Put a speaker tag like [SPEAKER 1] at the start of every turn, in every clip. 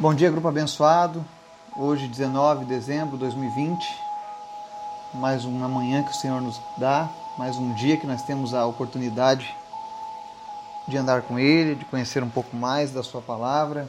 [SPEAKER 1] Bom dia, grupo abençoado. Hoje, 19 de dezembro de 2020, mais uma manhã que o Senhor nos dá, mais um dia que nós temos a oportunidade de andar com Ele, de conhecer um pouco mais da Sua palavra,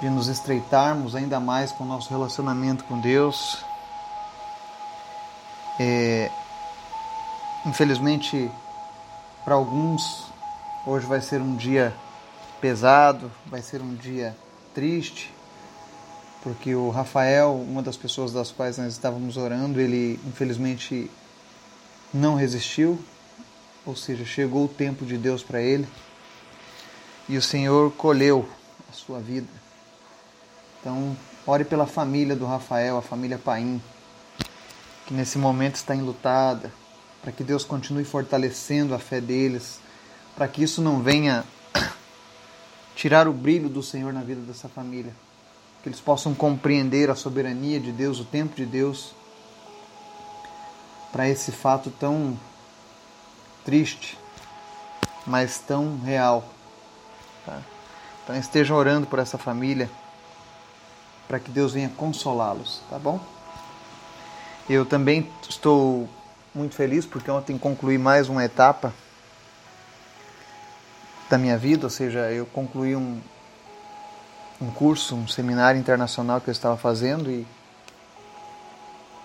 [SPEAKER 1] de nos estreitarmos ainda mais com o nosso relacionamento com Deus. É, infelizmente, para alguns, hoje vai ser um dia pesado, vai ser um dia triste, porque o Rafael, uma das pessoas das quais nós estávamos orando, ele infelizmente não resistiu, ou seja, chegou o tempo de Deus para ele e o Senhor colheu a sua vida. Então, ore pela família do Rafael, a família Paim, que nesse momento está enlutada, para que Deus continue fortalecendo a fé deles, para que isso não venha tirar o brilho do Senhor na vida dessa família. Que eles possam compreender a soberania de Deus, o tempo de Deus, para esse fato tão triste, mas tão real. Tá? Então estejam orando por essa família, para que Deus venha consolá-los, tá bom? Eu também estou muito feliz porque ontem concluí mais uma etapa da minha vida, ou seja, eu concluí um, um curso, um seminário internacional que eu estava fazendo e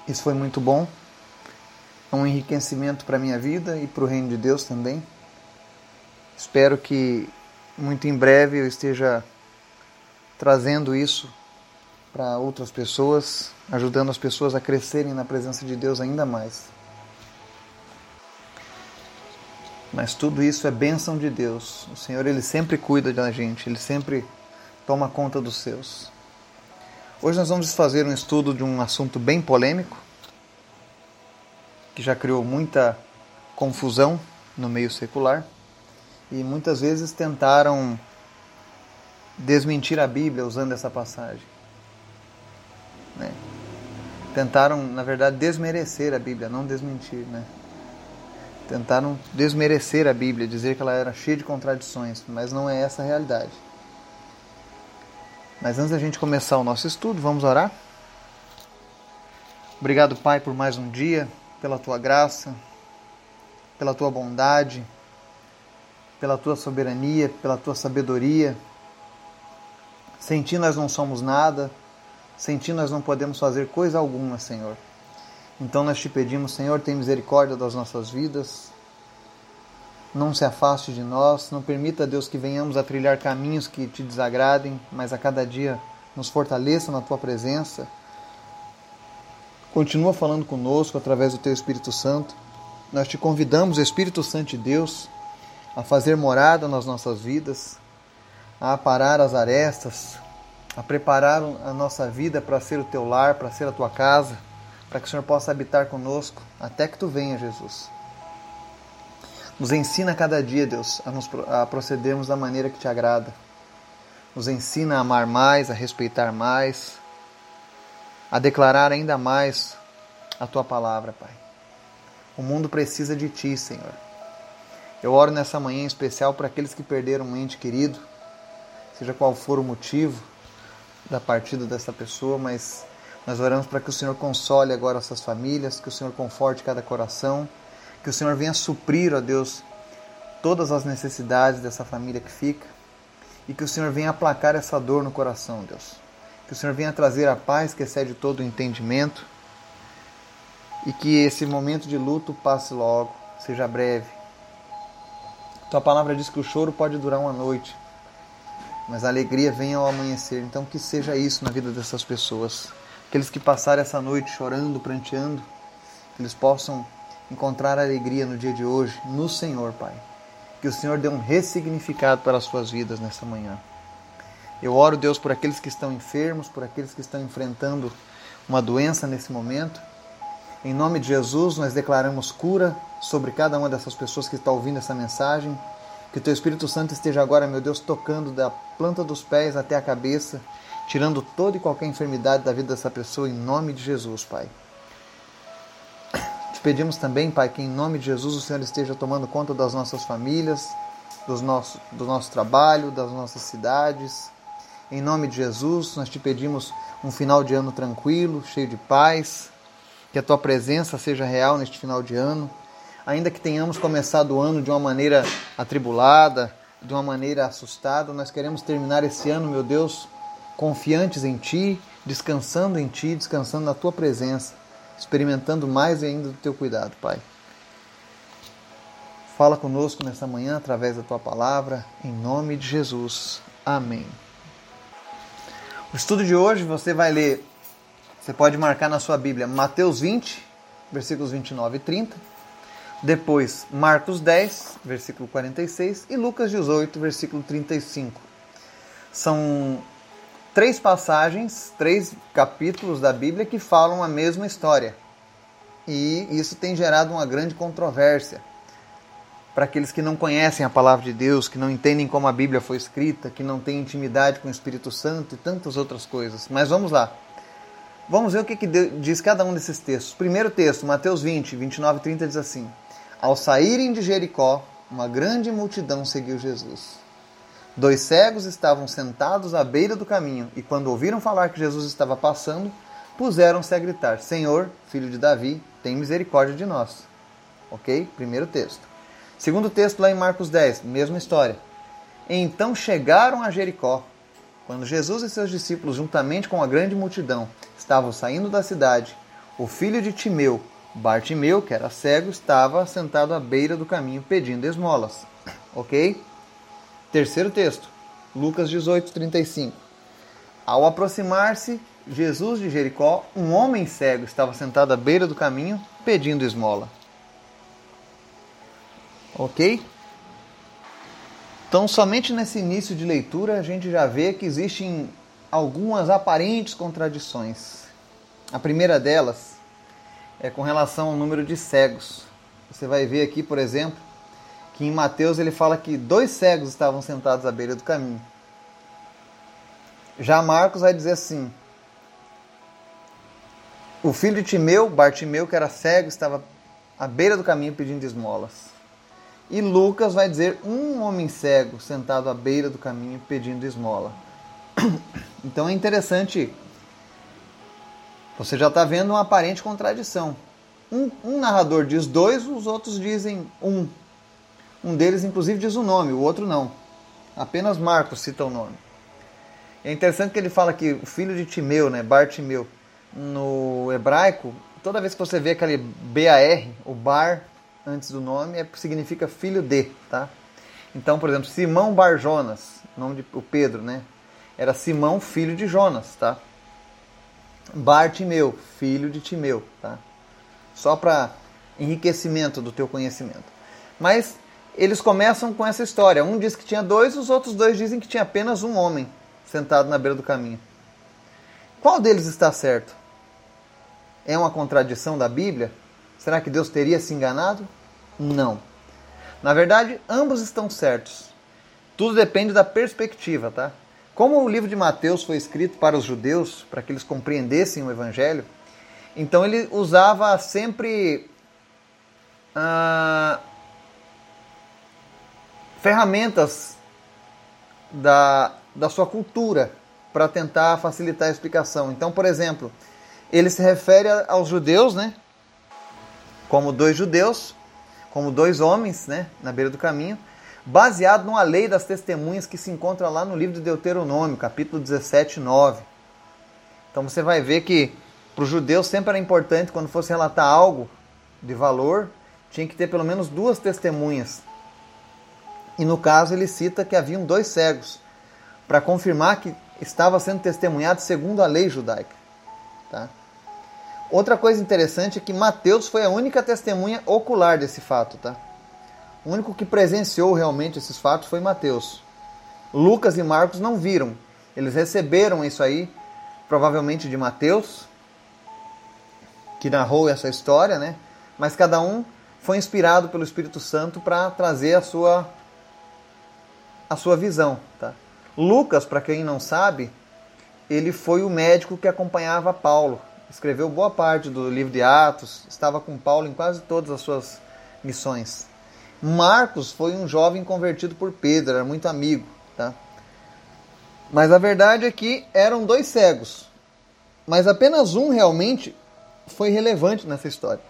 [SPEAKER 1] isso foi muito bom. É um enriquecimento para a minha vida e para o reino de Deus também. Espero que muito em breve eu esteja trazendo isso para outras pessoas, ajudando as pessoas a crescerem na presença de Deus ainda mais. Mas tudo isso é bênção de Deus. O Senhor ele sempre cuida da gente, ele sempre toma conta dos seus. Hoje nós vamos fazer um estudo de um assunto bem polêmico, que já criou muita confusão no meio secular e muitas vezes tentaram desmentir a Bíblia usando essa passagem. Né? Tentaram, na verdade, desmerecer a Bíblia, não desmentir, né? Tentaram desmerecer a Bíblia, dizer que ela era cheia de contradições, mas não é essa a realidade. Mas antes da gente começar o nosso estudo, vamos orar? Obrigado, Pai, por mais um dia, pela tua graça, pela tua bondade, pela tua soberania, pela tua sabedoria. Sem ti nós não somos nada, sem ti nós não podemos fazer coisa alguma, Senhor. Então nós te pedimos, Senhor, tem misericórdia das nossas vidas. Não se afaste de nós, não permita, Deus, que venhamos a trilhar caminhos que te desagradem, mas a cada dia nos fortaleça na tua presença. Continua falando conosco através do teu Espírito Santo. Nós te convidamos, Espírito Santo de Deus, a fazer morada nas nossas vidas, a aparar as arestas, a preparar a nossa vida para ser o teu lar, para ser a tua casa para que o Senhor possa habitar conosco até que tu venha, Jesus. Nos ensina cada dia, Deus, a, nos, a procedermos da maneira que te agrada. Nos ensina a amar mais, a respeitar mais, a declarar ainda mais a tua palavra, Pai. O mundo precisa de ti, Senhor. Eu oro nessa manhã em especial para aqueles que perderam um ente querido, seja qual for o motivo da partida dessa pessoa, mas nós oramos para que o Senhor console agora essas famílias, que o Senhor conforte cada coração, que o Senhor venha suprir, ó Deus, todas as necessidades dessa família que fica e que o Senhor venha aplacar essa dor no coração, Deus. Que o Senhor venha trazer a paz que excede todo o entendimento e que esse momento de luto passe logo, seja breve. Tua palavra diz que o choro pode durar uma noite, mas a alegria vem ao amanhecer. Então que seja isso na vida dessas pessoas aqueles que passaram essa noite chorando, pranteando, eles possam encontrar alegria no dia de hoje no Senhor, Pai. Que o Senhor dê um ressignificado para as suas vidas nessa manhã. Eu oro, Deus, por aqueles que estão enfermos, por aqueles que estão enfrentando uma doença nesse momento. Em nome de Jesus, nós declaramos cura sobre cada uma dessas pessoas que está ouvindo essa mensagem. Que o Teu Espírito Santo esteja agora, meu Deus, tocando da planta dos pés até a cabeça tirando toda e qualquer enfermidade da vida dessa pessoa em nome de Jesus, Pai. Te pedimos também, Pai, que em nome de Jesus o Senhor esteja tomando conta das nossas famílias, dos nosso, do nosso trabalho, das nossas cidades, Em nome de Jesus, nós te pedimos um final de ano tranquilo, cheio de paz, que a tua presença seja real neste final de ano. Ainda que tenhamos começado o ano de uma maneira atribulada, de uma maneira assustada, nós queremos terminar esse ano, meu Deus, confiantes em Ti, descansando em Ti, descansando na Tua presença, experimentando mais ainda do Teu cuidado, Pai. Fala conosco nessa manhã através da Tua palavra, em nome de Jesus. Amém. O estudo de hoje você vai ler, você pode marcar na sua Bíblia Mateus 20, versículos 29 e 30. Depois Marcos 10, versículo 46 e Lucas 18, versículo 35. São três passagens, três capítulos da Bíblia que falam a mesma história. E isso tem gerado uma grande controvérsia para aqueles que não conhecem a palavra de Deus, que não entendem como a Bíblia foi escrita, que não têm intimidade com o Espírito Santo e tantas outras coisas. Mas vamos lá. Vamos ver o que, que diz cada um desses textos. Primeiro texto, Mateus 20, 29 e 30 diz assim: Ao saírem de Jericó, uma grande multidão seguiu Jesus. Dois cegos estavam sentados à beira do caminho e, quando ouviram falar que Jesus estava passando, puseram-se a gritar: Senhor, filho de Davi, tem misericórdia de nós. Ok? Primeiro texto. Segundo texto, lá em Marcos 10, mesma história. Então chegaram a Jericó. Quando Jesus e seus discípulos, juntamente com a grande multidão, estavam saindo da cidade, o filho de Timeu, Bartimeu, que era cego, estava sentado à beira do caminho pedindo esmolas. Ok? Terceiro texto, Lucas 18, 35. Ao aproximar-se Jesus de Jericó, um homem cego estava sentado à beira do caminho pedindo esmola. Ok? Então, somente nesse início de leitura a gente já vê que existem algumas aparentes contradições. A primeira delas é com relação ao número de cegos. Você vai ver aqui, por exemplo, que em Mateus ele fala que dois cegos estavam sentados à beira do caminho. Já Marcos vai dizer assim: o filho de Timeu, Bartimeu, que era cego, estava à beira do caminho pedindo esmolas. E Lucas vai dizer um homem cego sentado à beira do caminho pedindo esmola. Então é interessante. Você já está vendo uma aparente contradição. Um, um, narrador diz dois, os outros dizem um. Um deles, inclusive, diz o nome, o outro não. Apenas Marcos cita o nome. É interessante que ele fala que o filho de Timeu, né, Bartimeu, no hebraico, toda vez que você vê aquele BAR, o bar, antes do nome é, significa filho de, tá? Então, por exemplo, Simão Bar Jonas, nome de o Pedro, né? Era Simão, filho de Jonas, tá? Bartimeu, filho de Timeu, tá? Só para enriquecimento do teu conhecimento. Mas eles começam com essa história. Um diz que tinha dois, os outros dois dizem que tinha apenas um homem sentado na beira do caminho. Qual deles está certo? É uma contradição da Bíblia? Será que Deus teria se enganado? Não. Na verdade, ambos estão certos. Tudo depende da perspectiva, tá? Como o livro de Mateus foi escrito para os judeus, para que eles compreendessem o evangelho, então ele usava sempre ah, ferramentas da, da sua cultura para tentar facilitar a explicação. Então, por exemplo, ele se refere aos judeus, né? como dois judeus, como dois homens, né, na beira do caminho, baseado numa lei das testemunhas que se encontra lá no livro de Deuteronômio, capítulo 17, 9. Então você vai ver que para os judeus sempre era importante, quando fosse relatar algo de valor, tinha que ter pelo menos duas testemunhas. E no caso ele cita que haviam dois cegos, para confirmar que estava sendo testemunhado segundo a lei judaica. Tá? Outra coisa interessante é que Mateus foi a única testemunha ocular desse fato, tá? O único que presenciou realmente esses fatos foi Mateus. Lucas e Marcos não viram. Eles receberam isso aí, provavelmente de Mateus, que narrou essa história, né? Mas cada um foi inspirado pelo Espírito Santo para trazer a sua a sua visão, tá? Lucas, para quem não sabe, ele foi o médico que acompanhava Paulo escreveu boa parte do livro de Atos, estava com Paulo em quase todas as suas missões. Marcos foi um jovem convertido por Pedro, era muito amigo. Tá? Mas a verdade é que eram dois cegos. Mas apenas um realmente foi relevante nessa história.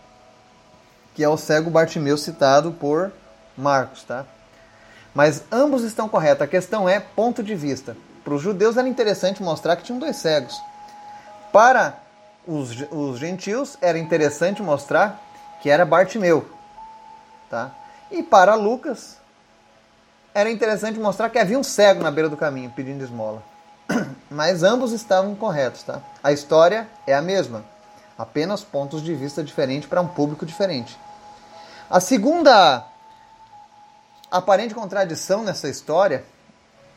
[SPEAKER 1] Que é o cego Bartimeu citado por Marcos, tá? Mas ambos estão corretos. A questão é ponto de vista. Para os judeus era interessante mostrar que tinham dois cegos. Para os, os gentios era interessante mostrar que era Bartimeu. Tá? E para Lucas era interessante mostrar que havia um cego na beira do caminho pedindo esmola. Mas ambos estavam corretos. Tá? A história é a mesma, apenas pontos de vista diferentes para um público diferente. A segunda aparente contradição nessa história,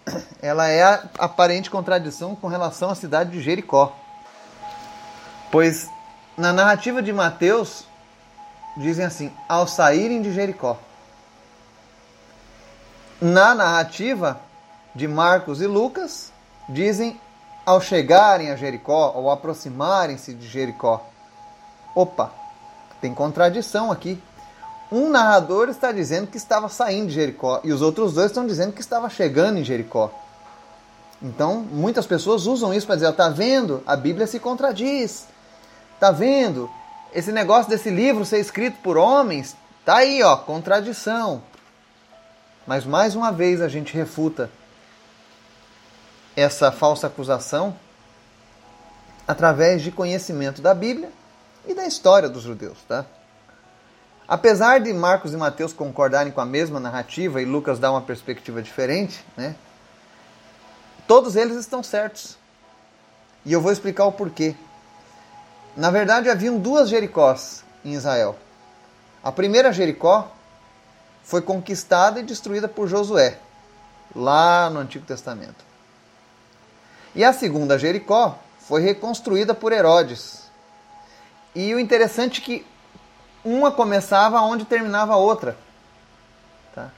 [SPEAKER 1] ela é a aparente contradição com relação à cidade de Jericó. Pois na narrativa de Mateus dizem assim: ao saírem de Jericó. Na narrativa de Marcos e Lucas dizem ao chegarem a Jericó ou aproximarem-se de Jericó. Opa, tem contradição aqui um narrador está dizendo que estava saindo de Jericó e os outros dois estão dizendo que estava chegando em Jericó. Então, muitas pessoas usam isso para dizer: está vendo? A Bíblia se contradiz. Está vendo? Esse negócio desse livro ser escrito por homens, tá aí, ó, contradição. Mas mais uma vez a gente refuta essa falsa acusação através de conhecimento da Bíblia e da história dos judeus, tá? Apesar de Marcos e Mateus concordarem com a mesma narrativa e Lucas dar uma perspectiva diferente, né? Todos eles estão certos. E eu vou explicar o porquê. Na verdade, haviam duas Jericós em Israel. A primeira Jericó foi conquistada e destruída por Josué, lá no Antigo Testamento. E a segunda Jericó foi reconstruída por Herodes. E o interessante é que uma começava onde terminava a outra. Tá?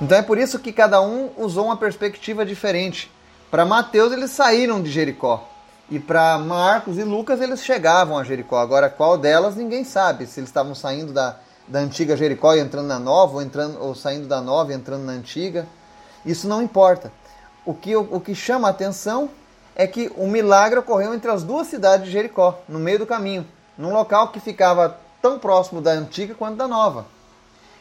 [SPEAKER 1] Então é por isso que cada um usou uma perspectiva diferente. Para Mateus, eles saíram de Jericó. E para Marcos e Lucas, eles chegavam a Jericó. Agora, qual delas, ninguém sabe. Se eles estavam saindo da, da antiga Jericó e entrando na nova, ou, entrando, ou saindo da nova e entrando na antiga. Isso não importa. O que, o, o que chama a atenção é que o milagre ocorreu entre as duas cidades de Jericó, no meio do caminho num local que ficava tão próximo da antiga quanto da nova.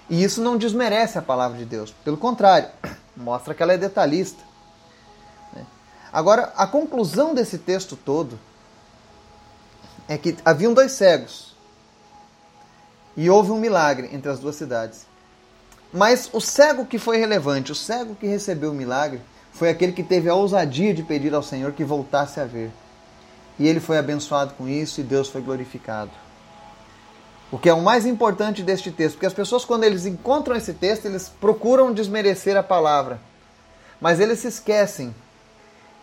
[SPEAKER 1] E isso não desmerece a palavra de Deus, pelo contrário, mostra que ela é detalhista. Né? Agora, a conclusão desse texto todo é que haviam dois cegos e houve um milagre entre as duas cidades. Mas o cego que foi relevante, o cego que recebeu o milagre, foi aquele que teve a ousadia de pedir ao Senhor que voltasse a ver. E ele foi abençoado com isso e Deus foi glorificado. O que é o mais importante deste texto, porque as pessoas quando eles encontram esse texto, eles procuram desmerecer a palavra. Mas eles se esquecem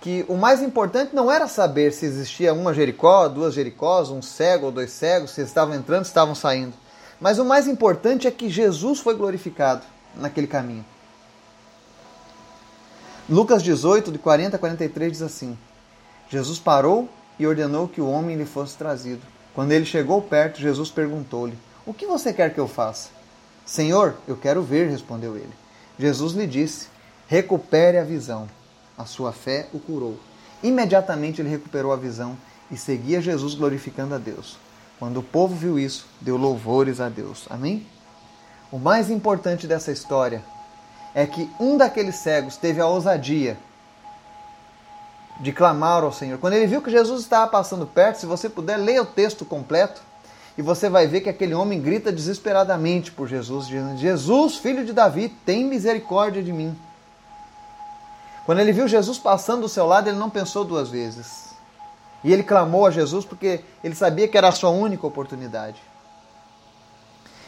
[SPEAKER 1] que o mais importante não era saber se existia uma Jericó, duas Jericós, um cego ou dois cegos, se estavam entrando, se estavam saindo. Mas o mais importante é que Jesus foi glorificado naquele caminho. Lucas 18, de 40 a 43 diz assim: Jesus parou e ordenou que o homem lhe fosse trazido. Quando ele chegou perto, Jesus perguntou-lhe: O que você quer que eu faça? Senhor, eu quero ver, respondeu ele. Jesus lhe disse: Recupere a visão. A sua fé o curou. Imediatamente ele recuperou a visão e seguia Jesus glorificando a Deus. Quando o povo viu isso, deu louvores a Deus. Amém? O mais importante dessa história é que um daqueles cegos teve a ousadia de clamar ao Senhor. Quando ele viu que Jesus estava passando perto, se você puder, leia o texto completo e você vai ver que aquele homem grita desesperadamente por Jesus, dizendo: Jesus, filho de Davi, tem misericórdia de mim. Quando ele viu Jesus passando do seu lado, ele não pensou duas vezes. E ele clamou a Jesus porque ele sabia que era a sua única oportunidade.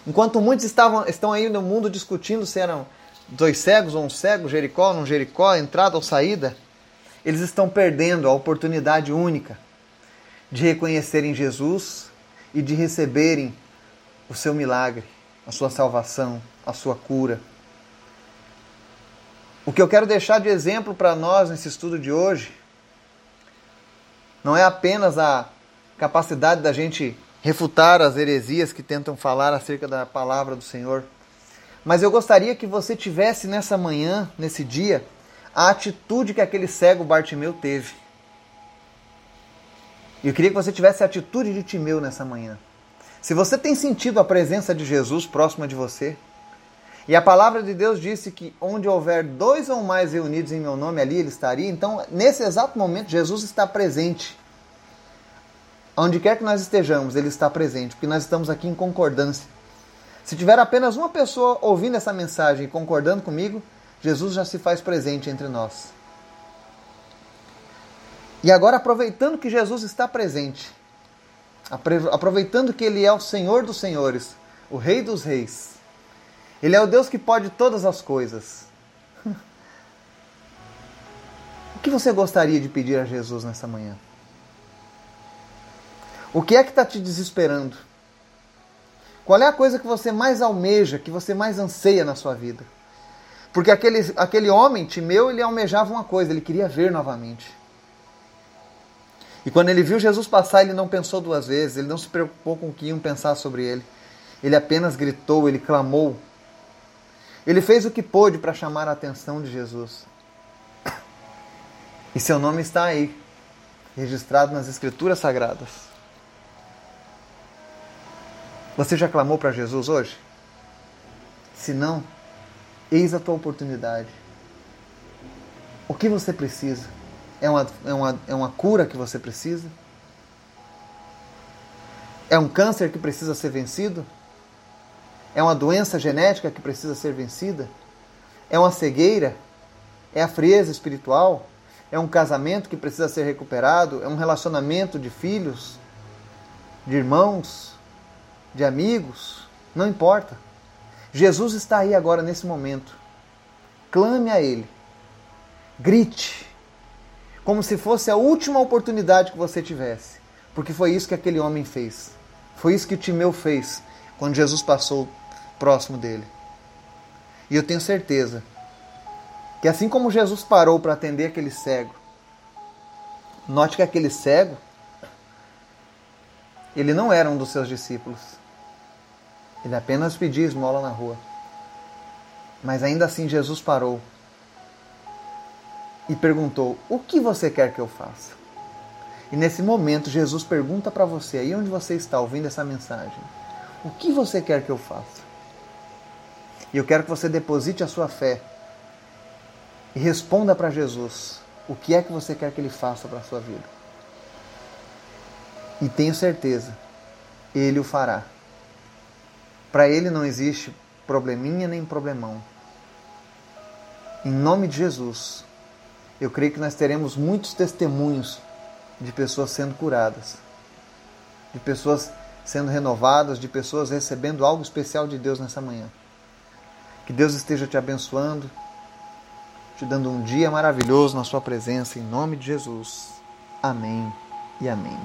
[SPEAKER 1] Enquanto muitos estavam, estão aí no mundo discutindo se eram dois cegos ou um cego, Jericó, não Jericó, entrada ou saída, eles estão perdendo a oportunidade única de reconhecerem Jesus e de receberem o seu milagre, a sua salvação, a sua cura. O que eu quero deixar de exemplo para nós nesse estudo de hoje não é apenas a capacidade da gente refutar as heresias que tentam falar acerca da palavra do Senhor, mas eu gostaria que você tivesse nessa manhã, nesse dia, a atitude que aquele cego Bartimeu teve. E eu queria que você tivesse a atitude de Timeu nessa manhã. Se você tem sentido a presença de Jesus próxima de você, e a palavra de Deus disse que onde houver dois ou mais reunidos em meu nome, ali ele estaria. Então, nesse exato momento, Jesus está presente. Onde quer que nós estejamos, ele está presente, porque nós estamos aqui em concordância. Se tiver apenas uma pessoa ouvindo essa mensagem e concordando comigo, Jesus já se faz presente entre nós. E agora, aproveitando que Jesus está presente, aproveitando que Ele é o Senhor dos Senhores, o Rei dos Reis, ele é o Deus que pode todas as coisas. O que você gostaria de pedir a Jesus nessa manhã? O que é que está te desesperando? Qual é a coisa que você mais almeja, que você mais anseia na sua vida? Porque aquele, aquele homem, Timeu, ele almejava uma coisa, ele queria ver novamente. E quando ele viu Jesus passar, ele não pensou duas vezes, ele não se preocupou com o que iam pensar sobre ele. Ele apenas gritou, ele clamou ele fez o que pôde para chamar a atenção de Jesus. E seu nome está aí, registrado nas Escrituras Sagradas. Você já clamou para Jesus hoje? Se não, eis a tua oportunidade. O que você precisa? É uma, é uma, é uma cura que você precisa? É um câncer que precisa ser vencido? É uma doença genética que precisa ser vencida? É uma cegueira? É a frieza espiritual? É um casamento que precisa ser recuperado? É um relacionamento de filhos? De irmãos? De amigos? Não importa. Jesus está aí agora nesse momento. Clame a Ele. Grite. Como se fosse a última oportunidade que você tivesse. Porque foi isso que aquele homem fez. Foi isso que Timeu fez quando Jesus passou próximo dele. E eu tenho certeza que assim como Jesus parou para atender aquele cego, note que aquele cego ele não era um dos seus discípulos. Ele apenas pedia esmola na rua. Mas ainda assim Jesus parou e perguntou: O que você quer que eu faça? E nesse momento Jesus pergunta para você, aí onde você está ouvindo essa mensagem: O que você quer que eu faça? E eu quero que você deposite a sua fé e responda para Jesus o que é que você quer que ele faça para a sua vida. E tenho certeza, ele o fará. Para ele não existe probleminha nem problemão. Em nome de Jesus, eu creio que nós teremos muitos testemunhos de pessoas sendo curadas, de pessoas sendo renovadas, de pessoas recebendo algo especial de Deus nessa manhã. Que Deus esteja te abençoando, te dando um dia maravilhoso na Sua presença, em nome de Jesus. Amém e amém.